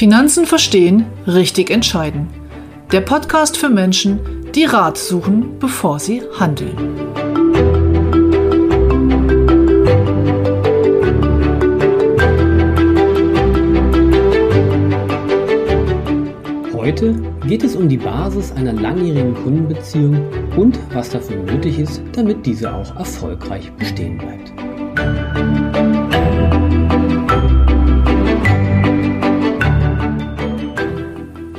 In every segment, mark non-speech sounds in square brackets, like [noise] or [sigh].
Finanzen verstehen, richtig entscheiden. Der Podcast für Menschen, die Rat suchen, bevor sie handeln. Heute geht es um die Basis einer langjährigen Kundenbeziehung und was dafür nötig ist, damit diese auch erfolgreich bestehen bleibt.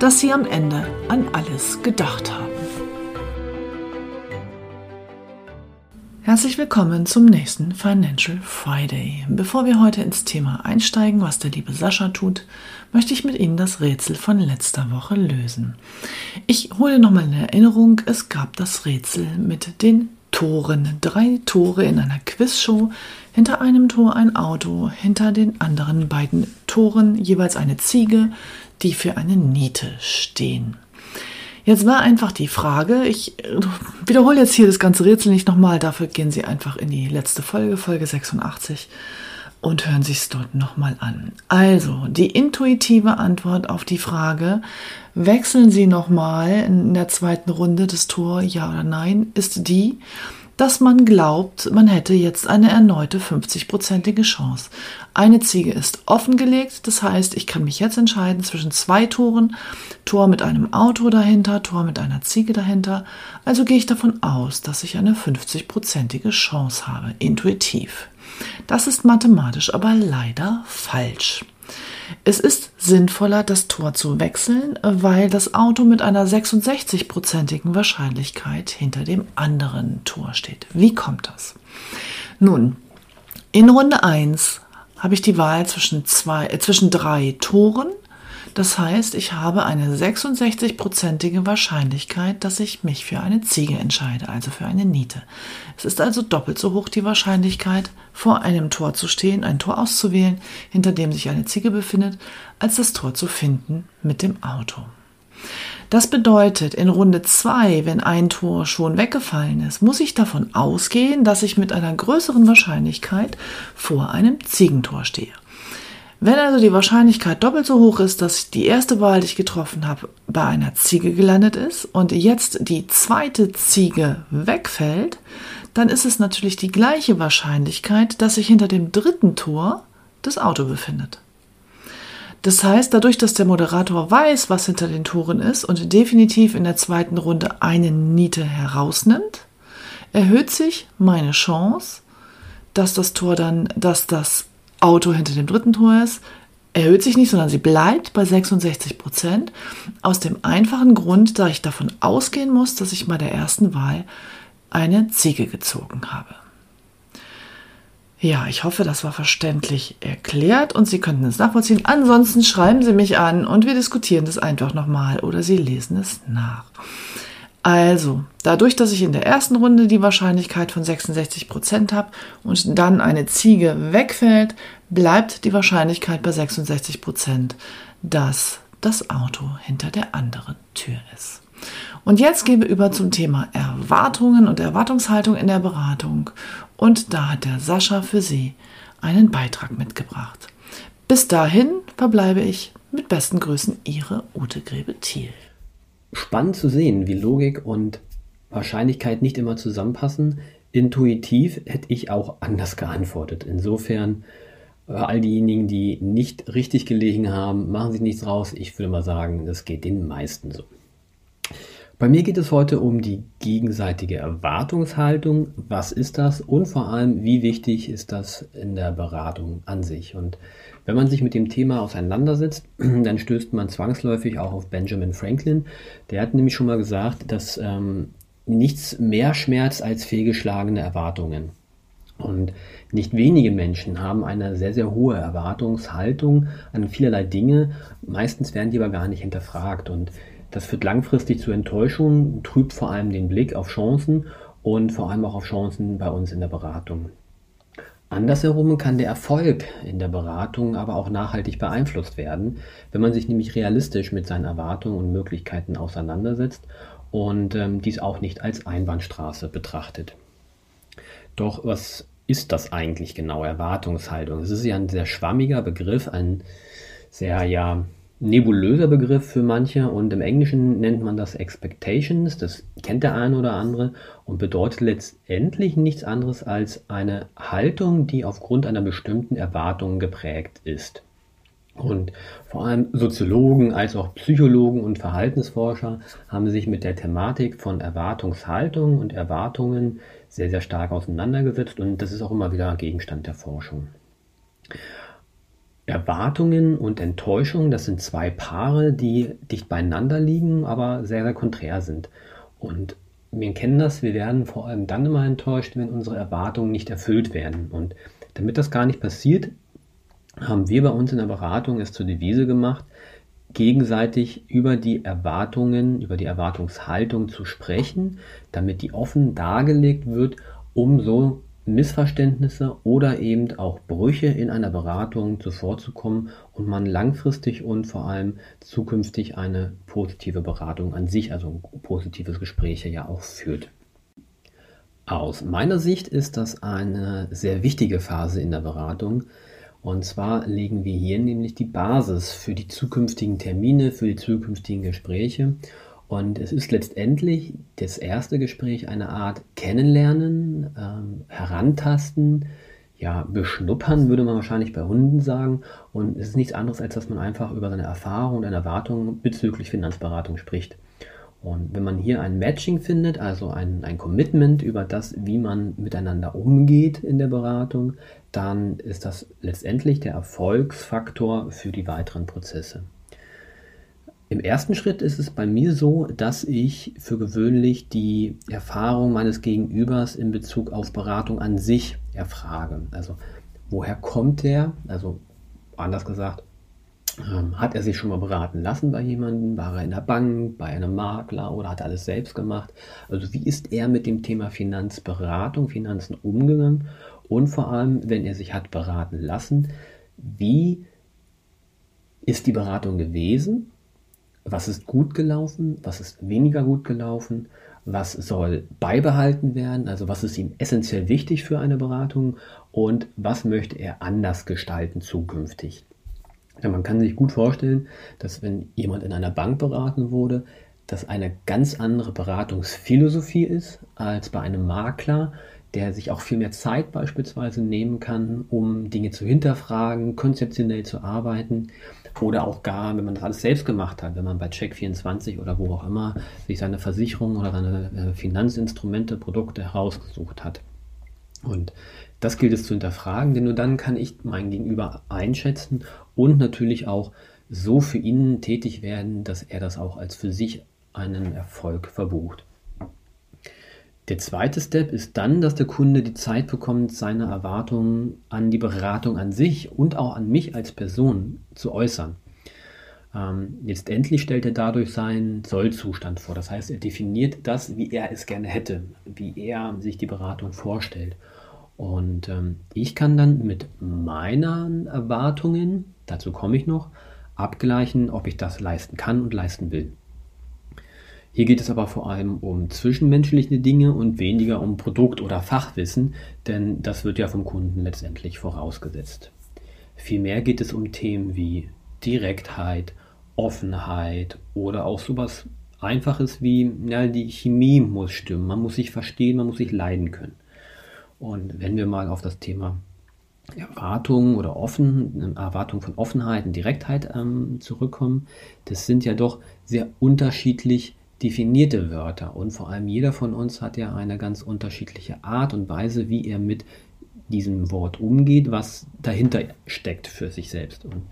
dass Sie am Ende an alles gedacht haben. Herzlich willkommen zum nächsten Financial Friday. Bevor wir heute ins Thema einsteigen, was der liebe Sascha tut, möchte ich mit Ihnen das Rätsel von letzter Woche lösen. Ich hole nochmal in Erinnerung, es gab das Rätsel mit den Toren. Drei Tore in einer Quizshow. Hinter einem Tor ein Auto, hinter den anderen beiden Toren jeweils eine Ziege, die für eine Niete stehen. Jetzt war einfach die Frage, ich wiederhole jetzt hier das ganze Rätsel nicht nochmal, dafür gehen Sie einfach in die letzte Folge, Folge 86 und hören sich es dort nochmal an. Also, die intuitive Antwort auf die Frage, wechseln Sie nochmal in der zweiten Runde das Tor, ja oder nein, ist die, dass man glaubt, man hätte jetzt eine erneute 50-prozentige Chance. Eine Ziege ist offengelegt, das heißt, ich kann mich jetzt entscheiden zwischen zwei Toren, Tor mit einem Auto dahinter, Tor mit einer Ziege dahinter. Also gehe ich davon aus, dass ich eine 50-prozentige Chance habe, intuitiv. Das ist mathematisch aber leider falsch. Es ist sinnvoller, das Tor zu wechseln, weil das Auto mit einer 66-prozentigen Wahrscheinlichkeit hinter dem anderen Tor steht. Wie kommt das? Nun, in Runde 1 habe ich die Wahl zwischen, zwei, äh, zwischen drei Toren das heißt, ich habe eine 66-prozentige Wahrscheinlichkeit, dass ich mich für eine Ziege entscheide, also für eine Niete. Es ist also doppelt so hoch die Wahrscheinlichkeit, vor einem Tor zu stehen, ein Tor auszuwählen, hinter dem sich eine Ziege befindet, als das Tor zu finden mit dem Auto. Das bedeutet, in Runde 2, wenn ein Tor schon weggefallen ist, muss ich davon ausgehen, dass ich mit einer größeren Wahrscheinlichkeit vor einem Ziegentor stehe. Wenn also die Wahrscheinlichkeit doppelt so hoch ist, dass die erste Wahl, die ich getroffen habe, bei einer Ziege gelandet ist und jetzt die zweite Ziege wegfällt, dann ist es natürlich die gleiche Wahrscheinlichkeit, dass sich hinter dem dritten Tor das Auto befindet. Das heißt, dadurch, dass der Moderator weiß, was hinter den Toren ist und definitiv in der zweiten Runde eine Niete herausnimmt, erhöht sich meine Chance, dass das Tor dann, dass das Auto hinter dem dritten Tor ist, erhöht sich nicht, sondern sie bleibt bei 66 Prozent. Aus dem einfachen Grund, da ich davon ausgehen muss, dass ich bei der ersten Wahl eine Ziege gezogen habe. Ja, ich hoffe, das war verständlich erklärt und Sie könnten es nachvollziehen. Ansonsten schreiben Sie mich an und wir diskutieren das einfach nochmal oder Sie lesen es nach. Also, dadurch, dass ich in der ersten Runde die Wahrscheinlichkeit von 66 Prozent habe und dann eine Ziege wegfällt, bleibt die Wahrscheinlichkeit bei 66%, Prozent, dass das Auto hinter der anderen Tür ist. Und jetzt gehen wir über zum Thema Erwartungen und Erwartungshaltung in der Beratung. Und da hat der Sascha für Sie einen Beitrag mitgebracht. Bis dahin verbleibe ich mit besten Grüßen Ihre Ute Grebe-Thiel spannend zu sehen, wie Logik und Wahrscheinlichkeit nicht immer zusammenpassen. Intuitiv hätte ich auch anders geantwortet. Insofern, äh, all diejenigen, die nicht richtig gelegen haben, machen sich nichts raus. Ich würde mal sagen, das geht den meisten so. Bei mir geht es heute um die gegenseitige Erwartungshaltung. Was ist das? Und vor allem, wie wichtig ist das in der Beratung an sich? Und wenn man sich mit dem Thema auseinandersetzt, [clears throat] dann stößt man zwangsläufig auch auf Benjamin Franklin. Der hat nämlich schon mal gesagt, dass ähm, nichts mehr schmerzt als fehlgeschlagene Erwartungen. Und nicht wenige Menschen haben eine sehr, sehr hohe Erwartungshaltung an vielerlei Dinge. Meistens werden die aber gar nicht hinterfragt. Und das führt langfristig zu Enttäuschungen, trübt vor allem den Blick auf Chancen und vor allem auch auf Chancen bei uns in der Beratung. Andersherum kann der Erfolg in der Beratung aber auch nachhaltig beeinflusst werden, wenn man sich nämlich realistisch mit seinen Erwartungen und Möglichkeiten auseinandersetzt und ähm, dies auch nicht als Einbahnstraße betrachtet. Doch was ist das eigentlich genau, Erwartungshaltung? Es ist ja ein sehr schwammiger Begriff, ein sehr ja nebulöser Begriff für manche und im Englischen nennt man das Expectations, das kennt der eine oder andere und bedeutet letztendlich nichts anderes als eine Haltung, die aufgrund einer bestimmten Erwartung geprägt ist. Und vor allem Soziologen als auch Psychologen und Verhaltensforscher haben sich mit der Thematik von Erwartungshaltung und Erwartungen sehr, sehr stark auseinandergesetzt und das ist auch immer wieder Gegenstand der Forschung. Erwartungen und Enttäuschung, das sind zwei Paare, die dicht beieinander liegen, aber sehr, sehr konträr sind. Und wir kennen das, wir werden vor allem dann immer enttäuscht, wenn unsere Erwartungen nicht erfüllt werden. Und damit das gar nicht passiert, haben wir bei uns in der Beratung es zur Devise gemacht, gegenseitig über die Erwartungen, über die Erwartungshaltung zu sprechen, damit die offen dargelegt wird, um so Missverständnisse oder eben auch Brüche in einer Beratung zuvorzukommen und man langfristig und vor allem zukünftig eine positive Beratung an sich, also positives Gespräche ja auch führt. Aus meiner Sicht ist das eine sehr wichtige Phase in der Beratung. Und zwar legen wir hier nämlich die Basis für die zukünftigen Termine, für die zukünftigen Gespräche. Und es ist letztendlich das erste Gespräch eine Art Kennenlernen, ähm, Herantasten, ja, beschnuppern, würde man wahrscheinlich bei Hunden sagen. Und es ist nichts anderes, als dass man einfach über seine Erfahrungen und Erwartungen bezüglich Finanzberatung spricht. Und wenn man hier ein Matching findet, also ein, ein Commitment über das, wie man miteinander umgeht in der Beratung, dann ist das letztendlich der Erfolgsfaktor für die weiteren Prozesse. Im ersten Schritt ist es bei mir so, dass ich für gewöhnlich die Erfahrung meines Gegenübers in Bezug auf Beratung an sich erfrage. Also woher kommt der? Also anders gesagt, ähm, hat er sich schon mal beraten lassen bei jemandem? War er in der Bank, bei einem Makler oder hat er alles selbst gemacht? Also wie ist er mit dem Thema Finanzberatung, Finanzen umgegangen? Und vor allem, wenn er sich hat beraten lassen, wie ist die Beratung gewesen? Was ist gut gelaufen, was ist weniger gut gelaufen, was soll beibehalten werden, also was ist ihm essentiell wichtig für eine Beratung? Und was möchte er anders gestalten zukünftig. Ja, man kann sich gut vorstellen, dass wenn jemand in einer Bank beraten wurde, das eine ganz andere Beratungsphilosophie ist als bei einem Makler, der sich auch viel mehr Zeit beispielsweise nehmen kann, um Dinge zu hinterfragen, konzeptionell zu arbeiten oder auch gar, wenn man das alles selbst gemacht hat, wenn man bei Check24 oder wo auch immer sich seine Versicherung oder seine äh, Finanzinstrumente, Produkte herausgesucht hat. Und das gilt es zu hinterfragen, denn nur dann kann ich mein Gegenüber einschätzen und natürlich auch so für ihn tätig werden, dass er das auch als für sich einen Erfolg verbucht. Der zweite Step ist dann, dass der Kunde die Zeit bekommt, seine Erwartungen an die Beratung an sich und auch an mich als Person zu äußern. Ähm, letztendlich stellt er dadurch seinen Sollzustand vor. Das heißt, er definiert das, wie er es gerne hätte, wie er sich die Beratung vorstellt. Und ähm, ich kann dann mit meinen Erwartungen, dazu komme ich noch, abgleichen, ob ich das leisten kann und leisten will. Hier geht es aber vor allem um zwischenmenschliche Dinge und weniger um Produkt- oder Fachwissen, denn das wird ja vom Kunden letztendlich vorausgesetzt. Vielmehr geht es um Themen wie Direktheit, Offenheit oder auch sowas Einfaches wie, ja, die Chemie muss stimmen, man muss sich verstehen, man muss sich leiden können. Und wenn wir mal auf das Thema Erwartung oder offen, Erwartung von Offenheit und Direktheit ähm, zurückkommen, das sind ja doch sehr unterschiedlich definierte Wörter und vor allem jeder von uns hat ja eine ganz unterschiedliche Art und Weise, wie er mit diesem Wort umgeht, was dahinter steckt für sich selbst. Und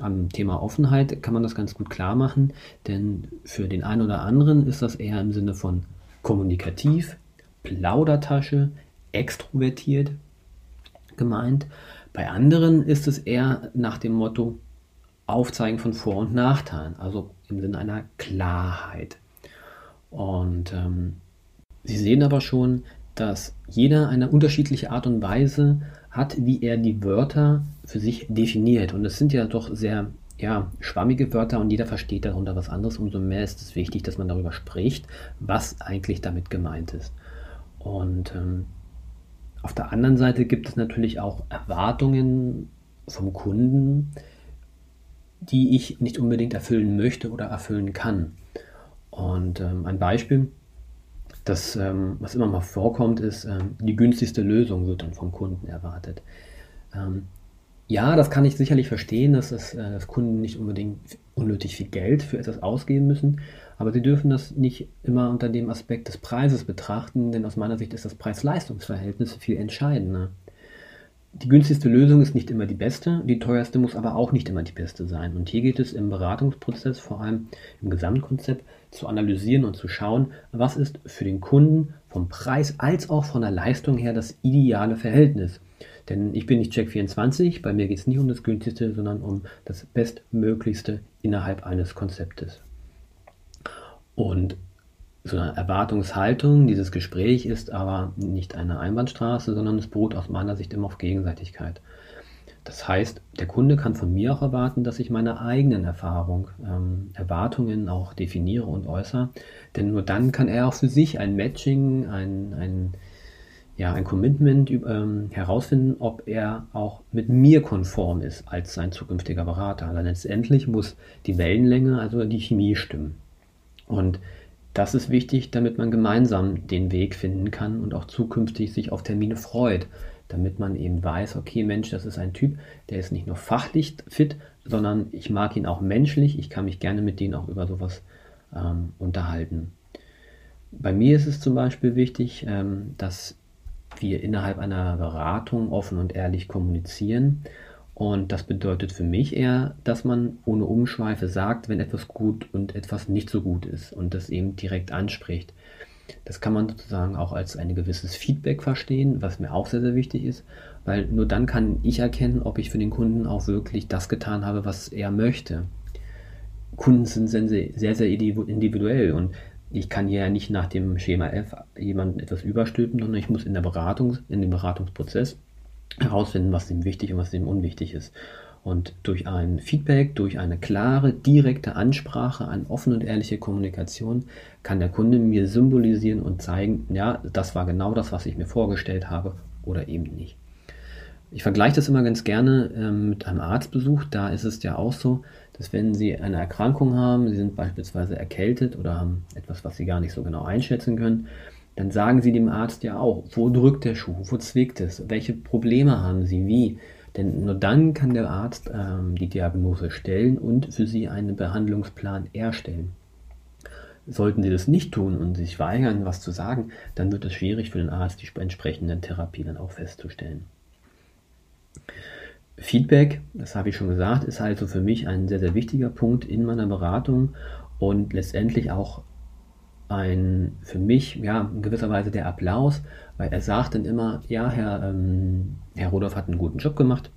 am Thema Offenheit kann man das ganz gut klar machen, denn für den einen oder anderen ist das eher im Sinne von kommunikativ, Plaudertasche, extrovertiert gemeint. Bei anderen ist es eher nach dem Motto Aufzeigen von Vor- und Nachteilen, also im Sinne einer Klarheit. Und ähm, Sie sehen aber schon, dass jeder eine unterschiedliche Art und Weise hat, wie er die Wörter für sich definiert. Und es sind ja doch sehr ja, schwammige Wörter und jeder versteht darunter was anderes. Umso mehr ist es wichtig, dass man darüber spricht, was eigentlich damit gemeint ist. Und ähm, auf der anderen Seite gibt es natürlich auch Erwartungen vom Kunden, die ich nicht unbedingt erfüllen möchte oder erfüllen kann. Und ähm, ein Beispiel, das, ähm, was immer mal vorkommt, ist, ähm, die günstigste Lösung wird dann vom Kunden erwartet. Ähm, ja, das kann ich sicherlich verstehen, dass, es, äh, dass Kunden nicht unbedingt unnötig viel Geld für etwas ausgeben müssen, aber sie dürfen das nicht immer unter dem Aspekt des Preises betrachten, denn aus meiner Sicht ist das Preis-Leistungs-Verhältnis viel entscheidender. Die günstigste Lösung ist nicht immer die beste, die teuerste muss aber auch nicht immer die beste sein. Und hier geht es im Beratungsprozess, vor allem im Gesamtkonzept, zu analysieren und zu schauen, was ist für den Kunden vom Preis als auch von der Leistung her das ideale Verhältnis. Denn ich bin nicht Check24, bei mir geht es nicht um das günstigste, sondern um das bestmöglichste innerhalb eines Konzeptes. Und so eine Erwartungshaltung, dieses Gespräch ist aber nicht eine Einbahnstraße, sondern es beruht aus meiner Sicht immer auf Gegenseitigkeit. Das heißt, der Kunde kann von mir auch erwarten, dass ich meine eigenen Erfahrungen, ähm, Erwartungen auch definiere und äußere. Denn nur dann kann er auch für sich ein Matching, ein, ein ja, ein Commitment ähm, herausfinden, ob er auch mit mir konform ist als sein zukünftiger Berater. Also letztendlich muss die Wellenlänge, also die Chemie stimmen. Und das ist wichtig, damit man gemeinsam den Weg finden kann und auch zukünftig sich auf Termine freut, damit man eben weiß, okay, Mensch, das ist ein Typ, der ist nicht nur fachlich fit, sondern ich mag ihn auch menschlich, ich kann mich gerne mit denen auch über sowas ähm, unterhalten. Bei mir ist es zum Beispiel wichtig, ähm, dass wir innerhalb einer Beratung offen und ehrlich kommunizieren. Und das bedeutet für mich eher, dass man ohne Umschweife sagt, wenn etwas gut und etwas nicht so gut ist und das eben direkt anspricht. Das kann man sozusagen auch als ein gewisses Feedback verstehen, was mir auch sehr, sehr wichtig ist, weil nur dann kann ich erkennen, ob ich für den Kunden auch wirklich das getan habe, was er möchte. Kunden sind sehr, sehr individuell und ich kann hier ja nicht nach dem Schema F jemandem etwas überstülpen, sondern ich muss in der Beratung, in dem Beratungsprozess herausfinden, was ihm wichtig und was ihm unwichtig ist. Und durch ein Feedback, durch eine klare, direkte Ansprache, eine offene und ehrliche Kommunikation kann der Kunde mir symbolisieren und zeigen, ja, das war genau das, was ich mir vorgestellt habe oder eben nicht. Ich vergleiche das immer ganz gerne äh, mit einem Arztbesuch. Da ist es ja auch so, dass wenn Sie eine Erkrankung haben, Sie sind beispielsweise erkältet oder haben etwas, was Sie gar nicht so genau einschätzen können, dann sagen Sie dem Arzt ja auch, wo drückt der Schuh, wo zwickt es, welche Probleme haben Sie, wie. Denn nur dann kann der Arzt ähm, die Diagnose stellen und für Sie einen Behandlungsplan erstellen. Sollten Sie das nicht tun und sich weigern, was zu sagen, dann wird es schwierig für den Arzt, die entsprechenden Therapien dann auch festzustellen. Feedback, das habe ich schon gesagt, ist also für mich ein sehr, sehr wichtiger Punkt in meiner Beratung und letztendlich auch ein für mich ja in gewisser Weise der Applaus, weil er sagt dann immer, ja, Herr, ähm, Herr Rudolph hat einen guten Job gemacht.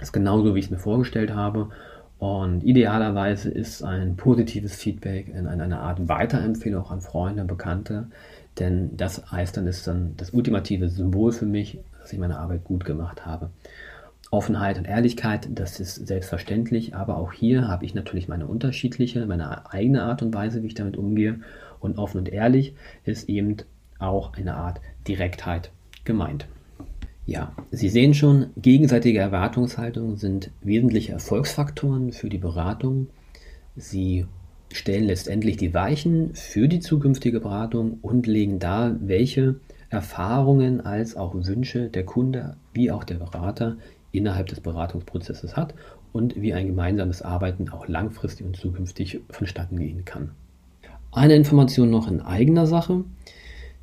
Ist genauso, wie ich es mir vorgestellt habe. Und idealerweise ist ein positives Feedback in einer Art Weiterempfehlung auch an Freunde, Bekannte, denn das heißt dann, ist dann das ultimative Symbol für mich, dass ich meine Arbeit gut gemacht habe. Offenheit und Ehrlichkeit, das ist selbstverständlich, aber auch hier habe ich natürlich meine unterschiedliche, meine eigene Art und Weise, wie ich damit umgehe. Und offen und ehrlich ist eben auch eine Art Direktheit gemeint. Ja, Sie sehen schon, gegenseitige Erwartungshaltungen sind wesentliche Erfolgsfaktoren für die Beratung. Sie stellen letztendlich die Weichen für die zukünftige Beratung und legen dar, welche Erfahrungen als auch Wünsche der Kunde wie auch der Berater innerhalb des Beratungsprozesses hat und wie ein gemeinsames Arbeiten auch langfristig und zukünftig vonstatten gehen kann. Eine Information noch in eigener Sache.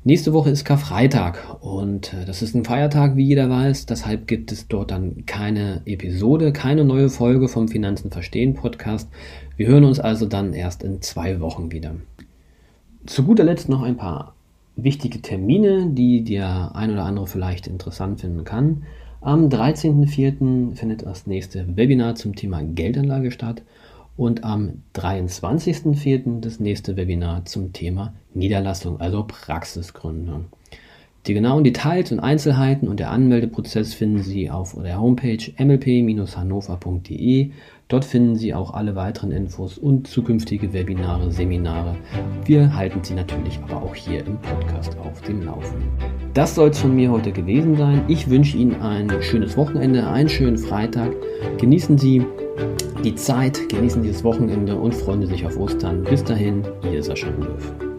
Nächste Woche ist Karfreitag und äh, das ist ein Feiertag, wie jeder weiß. Deshalb gibt es dort dann keine Episode, keine neue Folge vom Finanzen verstehen Podcast. Wir hören uns also dann erst in zwei Wochen wieder. Zu guter Letzt noch ein paar wichtige Termine, die der ein oder andere vielleicht interessant finden kann. Am 13.04. findet das nächste Webinar zum Thema Geldanlage statt und am 23.04. das nächste Webinar zum Thema Niederlassung, also Praxisgründung. Die genauen Details und Einzelheiten und der Anmeldeprozess finden Sie auf der Homepage mlp-hannover.de. Dort finden Sie auch alle weiteren Infos und zukünftige Webinare, Seminare. Wir halten Sie natürlich aber auch hier im Podcast auf dem Laufenden. Das soll es von mir heute gewesen sein. Ich wünsche Ihnen ein schönes Wochenende, einen schönen Freitag. Genießen Sie die Zeit, genießen dieses Wochenende und freuen Sie sich auf Ostern. Bis dahin, Ihr Sascha Löw.